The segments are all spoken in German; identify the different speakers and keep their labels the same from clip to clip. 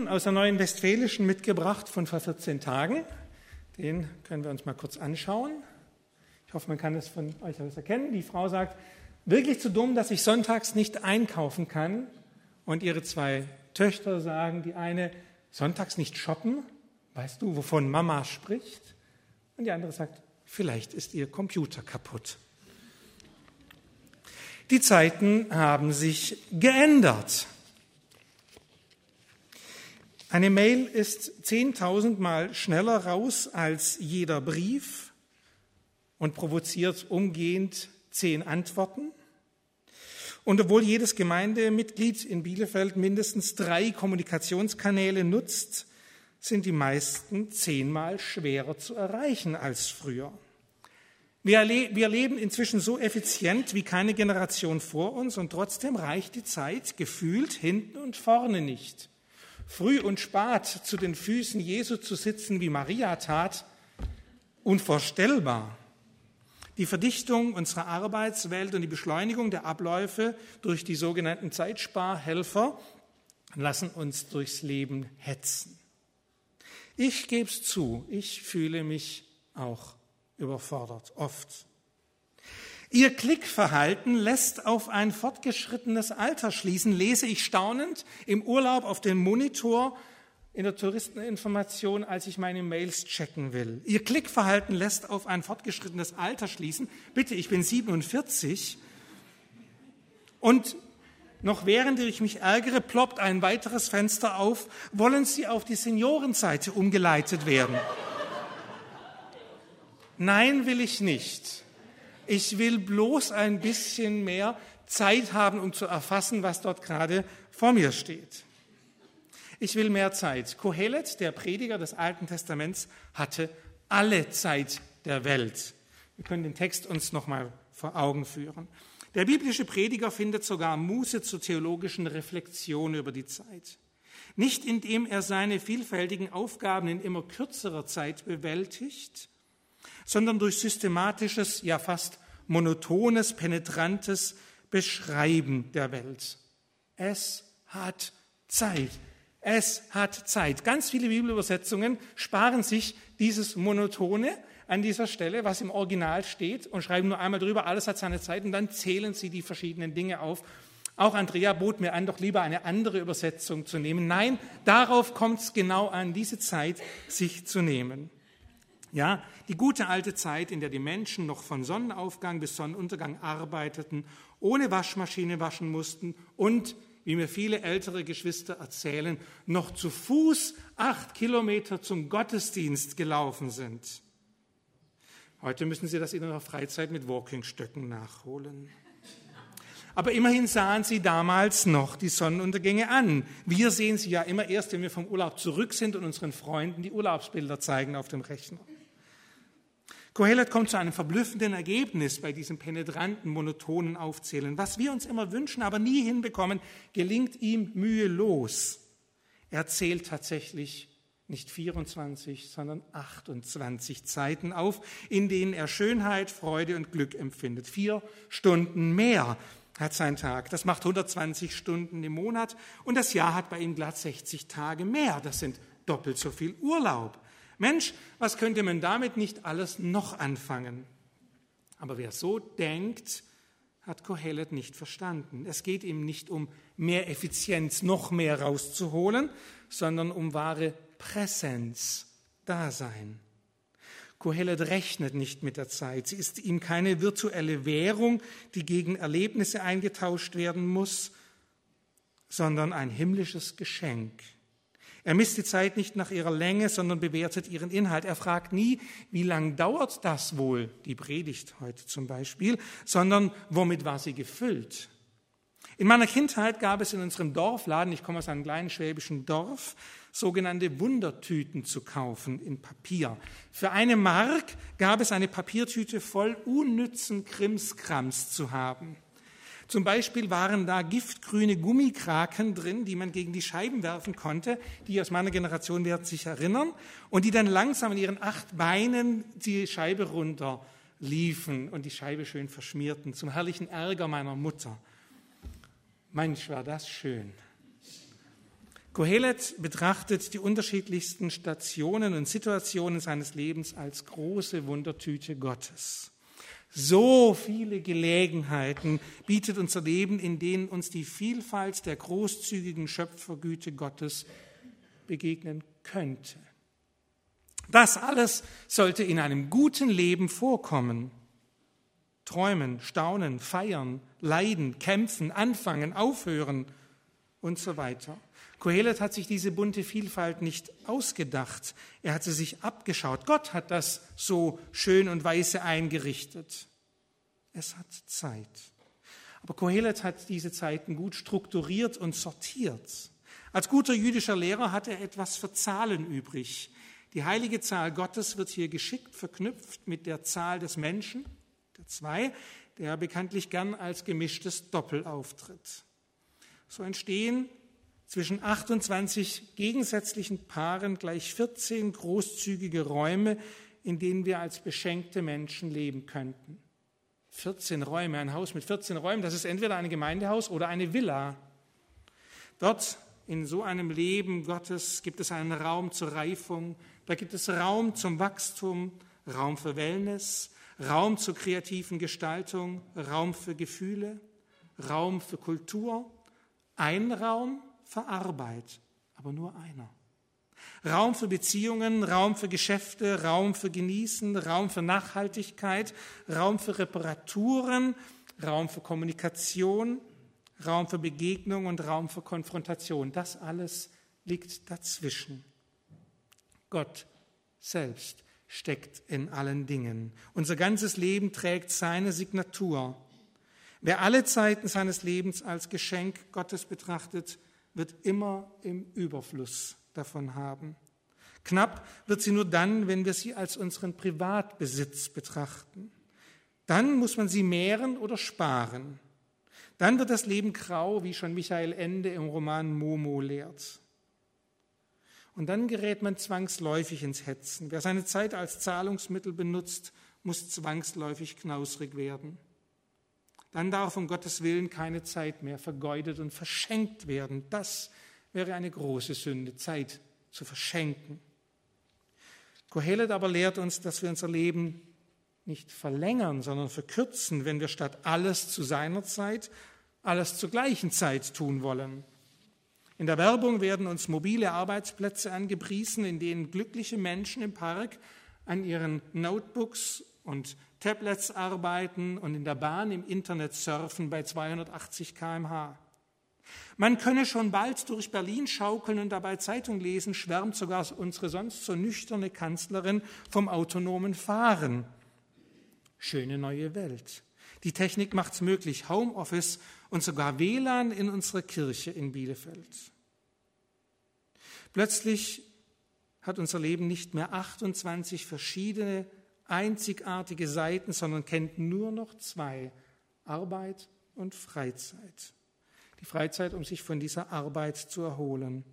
Speaker 1: Bibelstellen aus der Neuen Westfälischen mitgebracht von vor 14 Tagen. Den können wir uns mal kurz anschauen. Ich hoffe, man kann es von euch alles erkennen. Die Frau sagt, wirklich zu dumm, dass ich sonntags nicht einkaufen kann. Und ihre zwei Töchter sagen, die eine, sonntags nicht shoppen. Weißt du, wovon Mama spricht? Und die andere sagt, vielleicht ist ihr Computer kaputt. Die Zeiten haben sich geändert. Eine Mail ist 10.000 Mal schneller raus als jeder Brief und provoziert umgehend zehn Antworten. Und obwohl jedes Gemeindemitglied in Bielefeld mindestens drei Kommunikationskanäle nutzt, sind die meisten zehnmal schwerer zu erreichen als früher. Wir, wir leben inzwischen so effizient wie keine Generation vor uns und trotzdem reicht die Zeit gefühlt hinten und vorne nicht früh und spät zu den Füßen Jesu zu sitzen, wie Maria tat, unvorstellbar. Die Verdichtung unserer Arbeitswelt und die Beschleunigung der Abläufe durch die sogenannten Zeitsparhelfer lassen uns durchs Leben hetzen. Ich gebe es zu, ich fühle mich auch überfordert, oft. Ihr Klickverhalten lässt auf ein fortgeschrittenes Alter schließen, lese ich staunend im Urlaub auf dem Monitor in der Touristeninformation, als ich meine Mails checken will. Ihr Klickverhalten lässt auf ein fortgeschrittenes Alter schließen. Bitte, ich bin 47 und noch während ich mich ärgere, ploppt ein weiteres Fenster auf. Wollen Sie auf die Seniorenseite umgeleitet werden? Nein, will ich nicht. Ich will bloß ein bisschen mehr Zeit haben, um zu erfassen, was dort gerade vor mir steht. Ich will mehr Zeit. Kohelet, der Prediger des Alten Testaments, hatte alle Zeit der Welt. Wir können den Text uns nochmal vor Augen führen. Der biblische Prediger findet sogar Muße zur theologischen Reflexion über die Zeit. Nicht indem er seine vielfältigen Aufgaben in immer kürzerer Zeit bewältigt, sondern durch systematisches, ja fast monotones, penetrantes Beschreiben der Welt. Es hat Zeit. Es hat Zeit. Ganz viele Bibelübersetzungen sparen sich dieses Monotone an dieser Stelle, was im Original steht, und schreiben nur einmal drüber, alles hat seine Zeit, und dann zählen sie die verschiedenen Dinge auf. Auch Andrea bot mir an, doch lieber eine andere Übersetzung zu nehmen. Nein, darauf kommt es genau an, diese Zeit sich zu nehmen. Ja, die gute alte Zeit, in der die Menschen noch von Sonnenaufgang bis Sonnenuntergang arbeiteten, ohne Waschmaschine waschen mussten und, wie mir viele ältere Geschwister erzählen, noch zu Fuß acht Kilometer zum Gottesdienst gelaufen sind. Heute müssen sie das in ihrer Freizeit mit Walkingstöcken nachholen. Aber immerhin sahen sie damals noch die Sonnenuntergänge an. Wir sehen sie ja immer erst, wenn wir vom Urlaub zurück sind und unseren Freunden die Urlaubsbilder zeigen auf dem Rechner. Kohelet kommt zu einem verblüffenden Ergebnis bei diesem penetranten, monotonen Aufzählen. Was wir uns immer wünschen, aber nie hinbekommen, gelingt ihm mühelos. Er zählt tatsächlich nicht 24, sondern 28 Zeiten auf, in denen er Schönheit, Freude und Glück empfindet. Vier Stunden mehr hat sein Tag. Das macht 120 Stunden im Monat und das Jahr hat bei ihm glatt 60 Tage mehr. Das sind doppelt so viel Urlaub. Mensch, was könnte man damit nicht alles noch anfangen? Aber wer so denkt, hat Kohelet nicht verstanden. Es geht ihm nicht um mehr Effizienz, noch mehr rauszuholen, sondern um wahre Präsenz, Dasein. Kohelet rechnet nicht mit der Zeit. Sie ist ihm keine virtuelle Währung, die gegen Erlebnisse eingetauscht werden muss, sondern ein himmlisches Geschenk. Er misst die Zeit nicht nach ihrer Länge, sondern bewertet ihren Inhalt. Er fragt nie, wie lang dauert das wohl, die Predigt heute zum Beispiel, sondern womit war sie gefüllt. In meiner Kindheit gab es in unserem Dorfladen, ich komme aus einem kleinen schwäbischen Dorf, sogenannte Wundertüten zu kaufen in Papier. Für eine Mark gab es eine Papiertüte voll unnützen Krimskrams zu haben. Zum Beispiel waren da giftgrüne Gummikraken drin, die man gegen die Scheiben werfen konnte. Die aus meiner Generation werden sich erinnern. Und die dann langsam in ihren acht Beinen die Scheibe runter liefen und die Scheibe schön verschmierten, zum herrlichen Ärger meiner Mutter. Mensch, war das schön. Kohelet betrachtet die unterschiedlichsten Stationen und Situationen seines Lebens als große Wundertüte Gottes. So viele Gelegenheiten bietet unser Leben, in denen uns die Vielfalt der großzügigen Schöpfergüte Gottes begegnen könnte. Das alles sollte in einem guten Leben vorkommen. Träumen, staunen, feiern, leiden, kämpfen, anfangen, aufhören und so weiter. Kohelet hat sich diese bunte Vielfalt nicht ausgedacht, er hat sie sich abgeschaut. Gott hat das so schön und weise eingerichtet. Es hat Zeit. Aber Kohelet hat diese Zeiten gut strukturiert und sortiert. Als guter jüdischer Lehrer hat er etwas für Zahlen übrig. Die heilige Zahl Gottes wird hier geschickt verknüpft mit der Zahl des Menschen, der zwei, der bekanntlich gern als gemischtes Doppel auftritt. So entstehen zwischen 28 gegensätzlichen Paaren gleich 14 großzügige Räume, in denen wir als beschenkte Menschen leben könnten. 14 Räume, ein Haus mit 14 Räumen, das ist entweder ein Gemeindehaus oder eine Villa. Dort in so einem Leben Gottes gibt es einen Raum zur Reifung, da gibt es Raum zum Wachstum, Raum für Wellness, Raum zur kreativen Gestaltung, Raum für Gefühle, Raum für Kultur, ein Raum für Arbeit, aber nur einer. Raum für Beziehungen, Raum für Geschäfte, Raum für Genießen, Raum für Nachhaltigkeit, Raum für Reparaturen, Raum für Kommunikation, Raum für Begegnung und Raum für Konfrontation. Das alles liegt dazwischen. Gott selbst steckt in allen Dingen. Unser ganzes Leben trägt seine Signatur. Wer alle Zeiten seines Lebens als Geschenk Gottes betrachtet, wird immer im Überfluss davon haben. Knapp wird sie nur dann, wenn wir sie als unseren Privatbesitz betrachten. Dann muss man sie mehren oder sparen. Dann wird das Leben grau, wie schon Michael Ende im Roman Momo lehrt. Und dann gerät man zwangsläufig ins Hetzen. Wer seine Zeit als Zahlungsmittel benutzt, muss zwangsläufig knausrig werden dann darf um Gottes Willen keine Zeit mehr vergeudet und verschenkt werden. Das wäre eine große Sünde, Zeit zu verschenken. Kohelet aber lehrt uns, dass wir unser Leben nicht verlängern, sondern verkürzen, wenn wir statt alles zu seiner Zeit alles zur gleichen Zeit tun wollen. In der Werbung werden uns mobile Arbeitsplätze angepriesen, in denen glückliche Menschen im Park an ihren Notebooks und Tablets arbeiten und in der Bahn im Internet surfen bei 280 km/h. Man könne schon bald durch Berlin schaukeln und dabei Zeitung lesen, schwärmt sogar unsere sonst so nüchterne Kanzlerin vom autonomen Fahren. Schöne neue Welt. Die Technik macht es möglich, Homeoffice und sogar WLAN in unserer Kirche in Bielefeld. Plötzlich hat unser Leben nicht mehr 28 verschiedene einzigartige Seiten, sondern kennt nur noch zwei, Arbeit und Freizeit. Die Freizeit, um sich von dieser Arbeit zu erholen.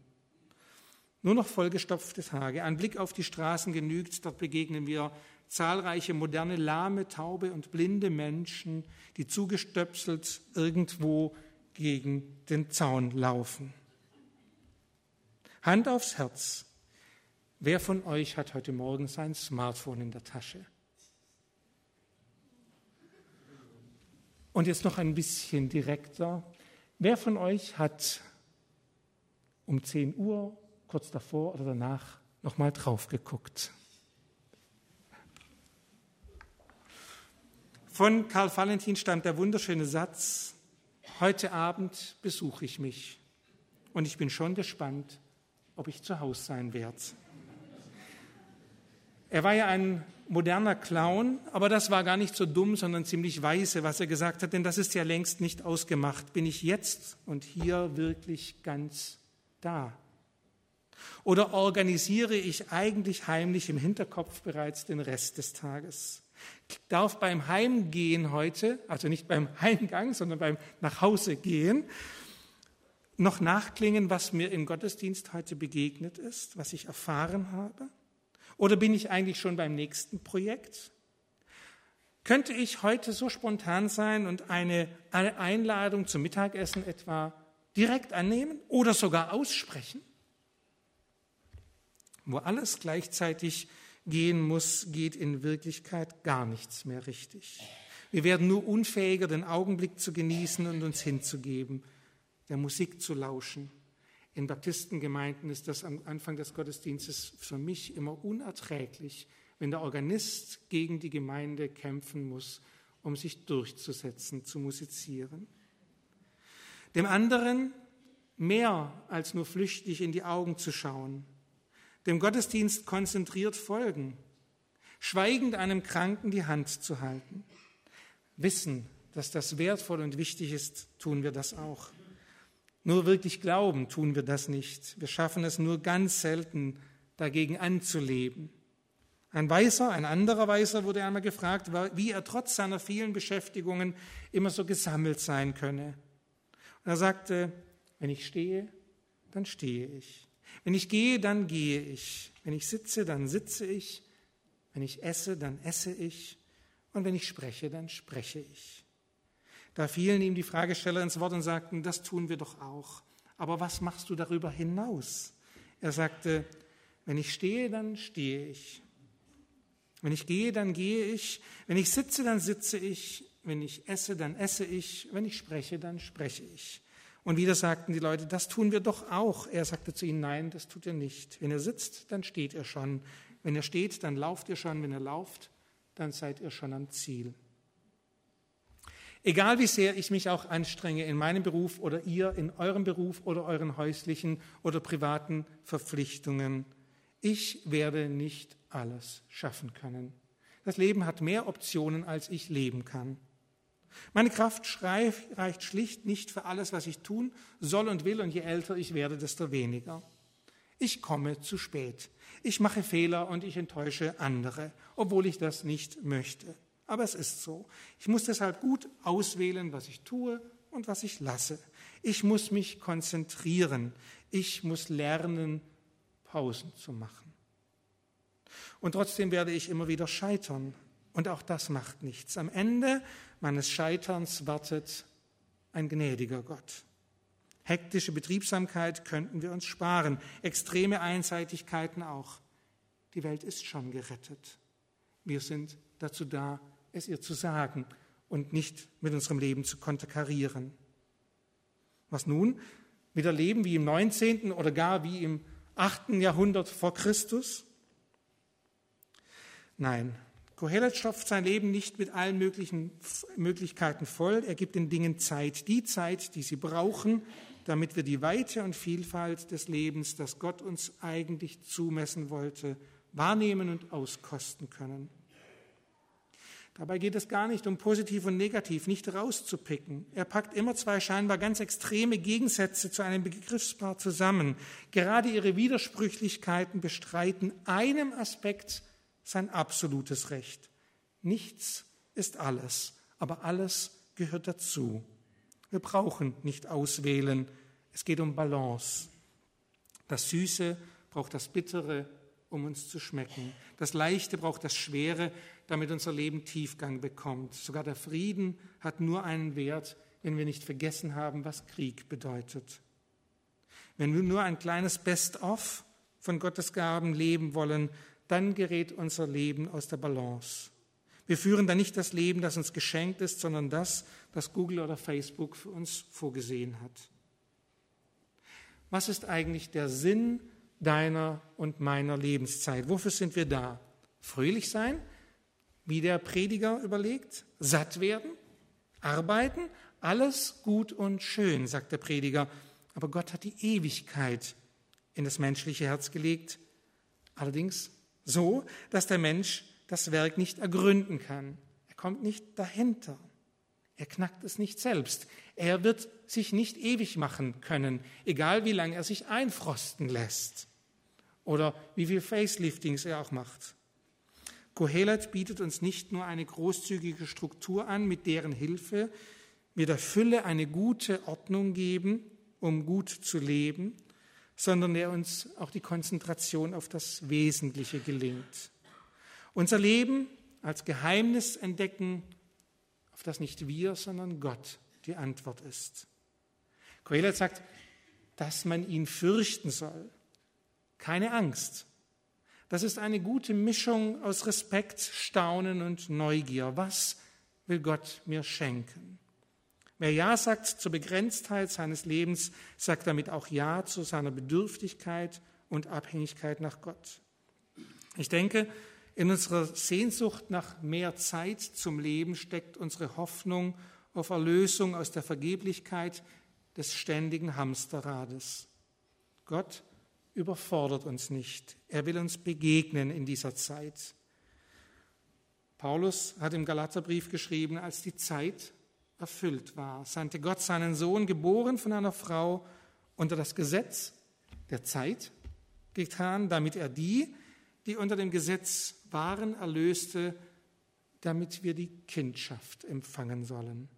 Speaker 1: Nur noch vollgestopfte Tage. Ein Blick auf die Straßen genügt, dort begegnen wir zahlreiche moderne, lahme, taube und blinde Menschen, die zugestöpselt irgendwo gegen den Zaun laufen. Hand aufs Herz. Wer von euch hat heute Morgen sein Smartphone in der Tasche? Und jetzt noch ein bisschen direkter. Wer von euch hat um 10 Uhr, kurz davor oder danach, nochmal drauf geguckt? Von Karl Valentin stammt der wunderschöne Satz, heute Abend besuche ich mich und ich bin schon gespannt, ob ich zu Hause sein werde. Er war ja ein moderner Clown, aber das war gar nicht so dumm, sondern ziemlich weise, was er gesagt hat, denn das ist ja längst nicht ausgemacht. Bin ich jetzt und hier wirklich ganz da? Oder organisiere ich eigentlich heimlich im Hinterkopf bereits den Rest des Tages? Darf beim Heimgehen heute, also nicht beim Heimgang, sondern beim Nachhausegehen, noch nachklingen, was mir im Gottesdienst heute begegnet ist, was ich erfahren habe? Oder bin ich eigentlich schon beim nächsten Projekt? Könnte ich heute so spontan sein und eine, Einladung zum Mittagessen etwa direkt annehmen oder sogar aussprechen? Wo alles gleichzeitig gehen muss, geht in Wirklichkeit gar nichts mehr richtig. Wir werden nur unfähiger, den Augenblick zu genießen und uns hinzugeben, der Musik zu lauschen. In Baptistengemeinden ist das am Anfang des Gottesdienstes für mich immer unerträglich, wenn der Organist gegen die Gemeinde kämpfen muss, um sich durchzusetzen, zu musizieren. Dem anderen mehr als nur flüchtig in die Augen zu schauen, dem Gottesdienst konzentriert folgen, schweigend einem Kranken die Hand zu halten. Wissen, dass das wertvoll und wichtig ist, tun wir das auch. Nur wirklich glauben tun wir das nicht. Wir schaffen es nur ganz selten, dagegen anzuleben. Ein Weißer, ein anderer Weißer wurde einmal gefragt, wie er trotz seiner vielen Beschäftigungen immer so gesammelt sein könne. Und er sagte, wenn ich stehe, dann stehe ich. Wenn ich gehe, dann gehe ich. Wenn ich sitze, dann sitze ich. Wenn ich esse, dann esse ich. Und wenn ich spreche, dann spreche ich. Da fielen ihm die Fragesteller ins Wort und sagten, das tun wir doch auch. Aber was machst du darüber hinaus? Er sagte, wenn ich stehe, dann stehe ich. Wenn ich gehe, dann gehe ich. Wenn ich sitze, dann sitze ich. Wenn ich esse, dann esse ich. Wenn ich spreche, dann spreche ich. Und wieder sagten die Leute, das tun wir doch auch. Er sagte zu ihnen, nein, das tut ihr nicht. Wenn ihr sitzt, dann steht ihr schon. Wenn ihr steht, dann lauft ihr schon. Wenn ihr lauft, dann seid ihr schon am Ziel. Egal wie sehr ich mich auch anstrenge in meinem Beruf oder ihr in eurem Beruf oder euren häuslichen oder privaten Verpflichtungen, ich werde nicht alles schaffen können. Das Leben hat mehr Optionen, als ich leben kann. Meine Kraft reicht schlicht nicht für alles, was ich tun soll und will, und je älter ich werde, desto weniger. Ich komme zu spät. Ich mache Fehler und ich enttäusche andere, obwohl ich das nicht möchte. Aber es ist so. Ich muss deshalb gut auswählen, was ich tue und was ich lasse. Ich muss mich konzentrieren. Ich muss lernen, Pausen zu machen. Und trotzdem werde ich immer wieder scheitern. Und auch das macht nichts. Am Ende meines Scheiterns wartet ein gnädiger Gott. Hektische Betriebsamkeit könnten wir uns sparen, extreme Einseitigkeiten auch. Die Welt ist schon gerettet. Wir sind dazu da, es ihr zu sagen und nicht mit unserem Leben zu konterkarieren. Was nun? Wieder leben wie im 19. oder gar wie im 8. Jahrhundert vor Christus? Nein, Kohelet stopft sein Leben nicht mit allen möglichen Möglichkeiten voll. Er gibt den Dingen Zeit, die Zeit, die sie brauchen, damit wir die Weite und Vielfalt des Lebens, das Gott uns eigentlich zumessen wollte, wahrnehmen und auskosten können. Dabei geht es gar nicht um positiv und negativ, nicht rauszupicken. Er packt immer zwei scheinbar ganz extreme Gegensätze zu einem Begriffspaar zusammen. Gerade ihre Widersprüchlichkeiten bestreiten einem Aspekt sein absolutes Recht. Nichts ist alles, aber alles gehört dazu. Wir brauchen nicht auswählen, es geht um Balance. Das Süße braucht das Bittere, um uns zu schmecken. Das Leichte braucht das Schwere, damit unser Leben Tiefgang bekommt. Sogar der Frieden hat nur einen Wert, wenn wir nicht vergessen haben, was Krieg bedeutet. Wenn wir nur ein kleines Best-of von Gottes Gaben leben wollen, dann gerät unser Leben aus der Balance. Wir führen dann nicht das Leben, das uns geschenkt ist, sondern das, das Google oder Facebook für uns vorgesehen hat. Was ist eigentlich der Sinn deiner und meiner Lebenszeit? Wofür sind wir da? Fröhlich sein, wie der Prediger überlegt, satt werden, arbeiten, alles gut und schön, sagt der Prediger. Aber Gott hat die Ewigkeit in das menschliche Herz gelegt. Allerdings so, dass der Mensch das Werk nicht ergründen kann. Er kommt nicht dahinter. Er knackt es nicht selbst. Er wird sich nicht ewig machen können, egal wie lange er sich einfrosten lässt oder wie viel Faceliftings er auch macht. Kohelet bietet uns nicht nur eine großzügige Struktur an, mit deren Hilfe wir der Fülle eine gute Ordnung geben, um gut zu leben, sondern der uns auch die Konzentration auf das Wesentliche gelingt. Unser Leben als Geheimnis entdecken, auf das nicht wir, sondern Gott die Antwort ist. Kohelet sagt, dass man ihn fürchten soll. Keine Angst, Das ist eine gute Mischung aus Respekt, Staunen und Neugier. Was will Gott mir schenken? Wer Ja sagt zur Begrenztheit seines Lebens, sagt damit auch Ja zu seiner Bedürftigkeit und Abhängigkeit nach Gott. Ich denke, in unserer Sehnsucht nach mehr Zeit zum Leben steckt unsere Hoffnung auf Erlösung aus der Vergeblichkeit des ständigen Hamsterrades. Gott überfordert uns nicht. Er will uns begegnen in dieser Zeit. Paulus hat im Galaterbrief geschrieben, als die Zeit erfüllt war, sandte Gott seinen Sohn, geboren von einer Frau, unter das Gesetz der Zeit getan, damit er die, die unter dem Gesetz waren, erlöste, damit wir die Kindschaft empfangen sollen.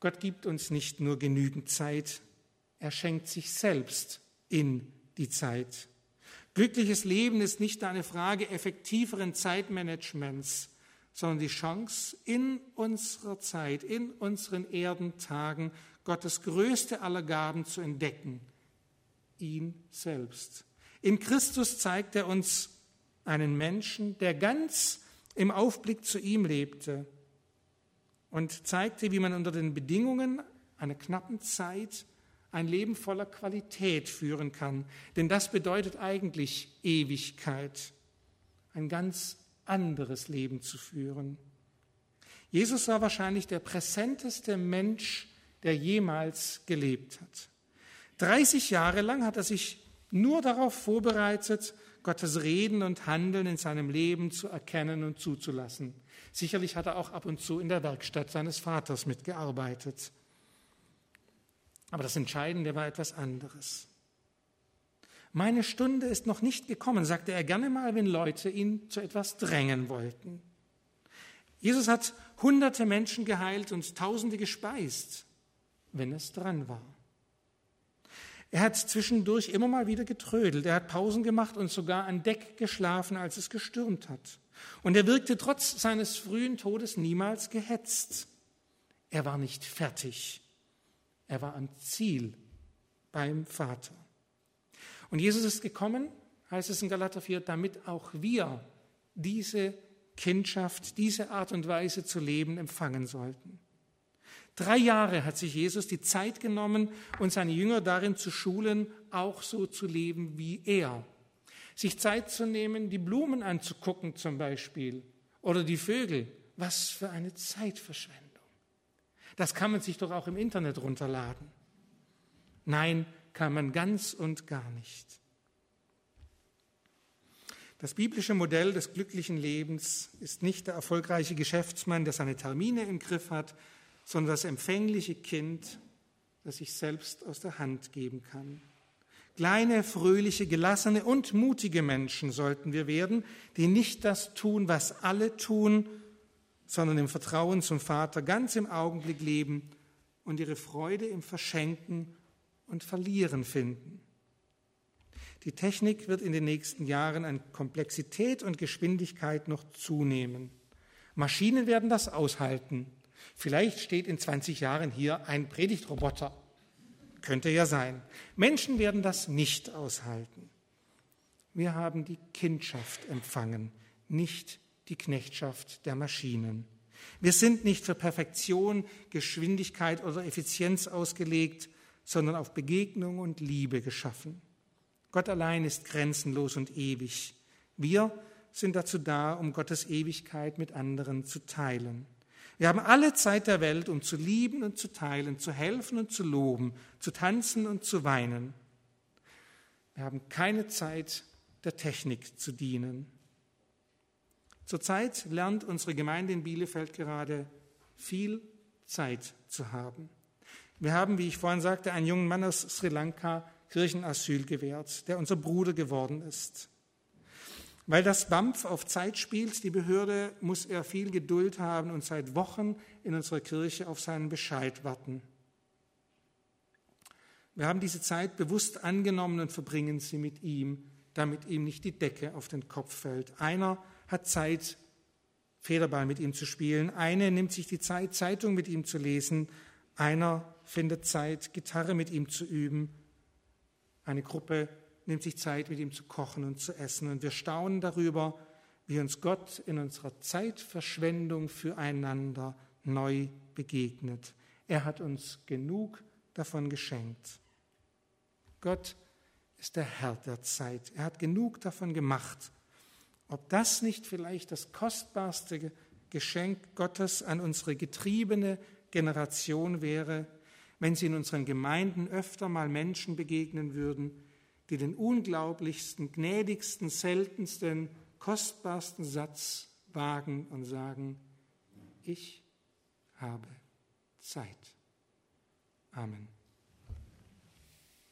Speaker 1: Gott gibt uns nicht nur genügend Zeit, er schenkt sich selbst in die Zeit. Glückliches Leben ist nicht eine Frage effektiveren Zeitmanagements, sondern die Chance, in unserer Zeit, in unseren Erdentagen Gottes größte aller Gaben zu entdecken, ihn selbst. In Christus zeigt er uns einen Menschen, der ganz im Aufblick zu ihm lebte und zeigte, wie man unter den Bedingungen einer knappen Zeit ein Leben voller Qualität führen kann. Denn das bedeutet eigentlich Ewigkeit, ein ganz anderes Leben zu führen. Jesus war wahrscheinlich der präsenteste Mensch, der jemals gelebt hat. 30 Jahre lang hat er sich nur darauf vorbereitet, Gottes Reden und Handeln in seinem Leben zu erkennen und zuzulassen. Sicherlich hat er auch ab und zu in der Werkstatt seines Vaters mitgearbeitet. Aber das Entscheidende war etwas anderes. Meine Stunde ist noch nicht gekommen, sagte er gerne mal, wenn Leute ihn zu etwas drängen wollten. Jesus hat hunderte Menschen geheilt und tausende gespeist, wenn es dran war. Er hat zwischendurch immer mal wieder getrödelt, er hat Pausen gemacht und sogar an Deck geschlafen, als es gestürmt hat. Und er wirkte trotz seines frühen Todes niemals gehetzt. Er war nicht fertig. Er war am Ziel beim Vater. Und Jesus ist gekommen, heißt es in Galater 4, damit auch wir diese Kindschaft, diese Art und Weise zu leben empfangen sollten. Drei Jahre hat sich Jesus die Zeit genommen und seine Jünger darin zu schulen, auch so zu leben wie er. Sich Zeit zu nehmen, die Blumen anzugucken zum Beispiel oder die Vögel. Was für eine Zeitverschwendung. Das kann man sich doch auch im Internet runterladen. Nein, kann man ganz und gar nicht. Das biblische Modell des glücklichen Lebens ist nicht der erfolgreiche Geschäftsmann, der seine Termine im Griff hat, sondern das empfängliche Kind, das sich selbst aus der Hand geben kann. Kleine, fröhliche, gelassene und mutige Menschen sollten wir werden, die nicht das tun, was alle tun, sondern im Vertrauen zum Vater ganz im Augenblick leben und ihre Freude im Verschenken und Verlieren finden. Die Technik wird in den nächsten Jahren an Komplexität und Geschwindigkeit noch zunehmen. Maschinen werden das aushalten. Vielleicht steht in 20 Jahren hier ein Predigtroboter. Könnte ja sein. Menschen werden das nicht aushalten. Wir haben die Kindschaft empfangen, nicht die Knechtschaft der Maschinen. Wir sind nicht für Perfektion, Geschwindigkeit oder Effizienz ausgelegt, sondern auf Begegnung und Liebe geschaffen. Gott allein ist grenzenlos und ewig. Wir sind dazu da, um Gottes Ewigkeit mit anderen zu teilen. Wir haben alle Zeit der Welt, um zu lieben und zu teilen, zu helfen und zu loben, zu tanzen und zu weinen. Wir haben keine Zeit, der Technik zu dienen. Zurzeit lernt unsere Gemeinde in Bielefeld gerade viel Zeit zu haben. Wir haben, wie ich vorhin sagte, einen jungen Mann aus Sri Lanka Kirchenasyl gewährt, der unser Bruder geworden ist. Weil das BAMF auf Zeit spielt, die Behörde, muss er viel Geduld haben und seit Wochen in unserer Kirche auf seinen Bescheid warten. Wir haben diese Zeit bewusst angenommen und verbringen sie mit ihm, damit ihm nicht die Decke auf den Kopf fällt. Einer hat Zeit, Federball mit ihm zu spielen. Eine nimmt sich die Zeit, Zeitung mit ihm zu lesen. Einer findet Zeit, Gitarre mit ihm zu üben. Eine Gruppe nimmt sich Zeit, mit ihm zu kochen und zu essen. Und wir staunen darüber, wie uns Gott in unserer Zeitverschwendung füreinander neu begegnet. Er hat uns genug davon geschenkt. Gott ist der Herr der Zeit. Er hat genug davon gemacht. Ob das nicht vielleicht das kostbarste Geschenk Gottes an unsere getriebene Generation wäre, wenn sie in unseren Gemeinden öfter mal Menschen begegnen würden, die den unglaublichsten, gnädigsten, seltensten, kostbarsten Satz wagen und sagen, ich habe Zeit. Amen.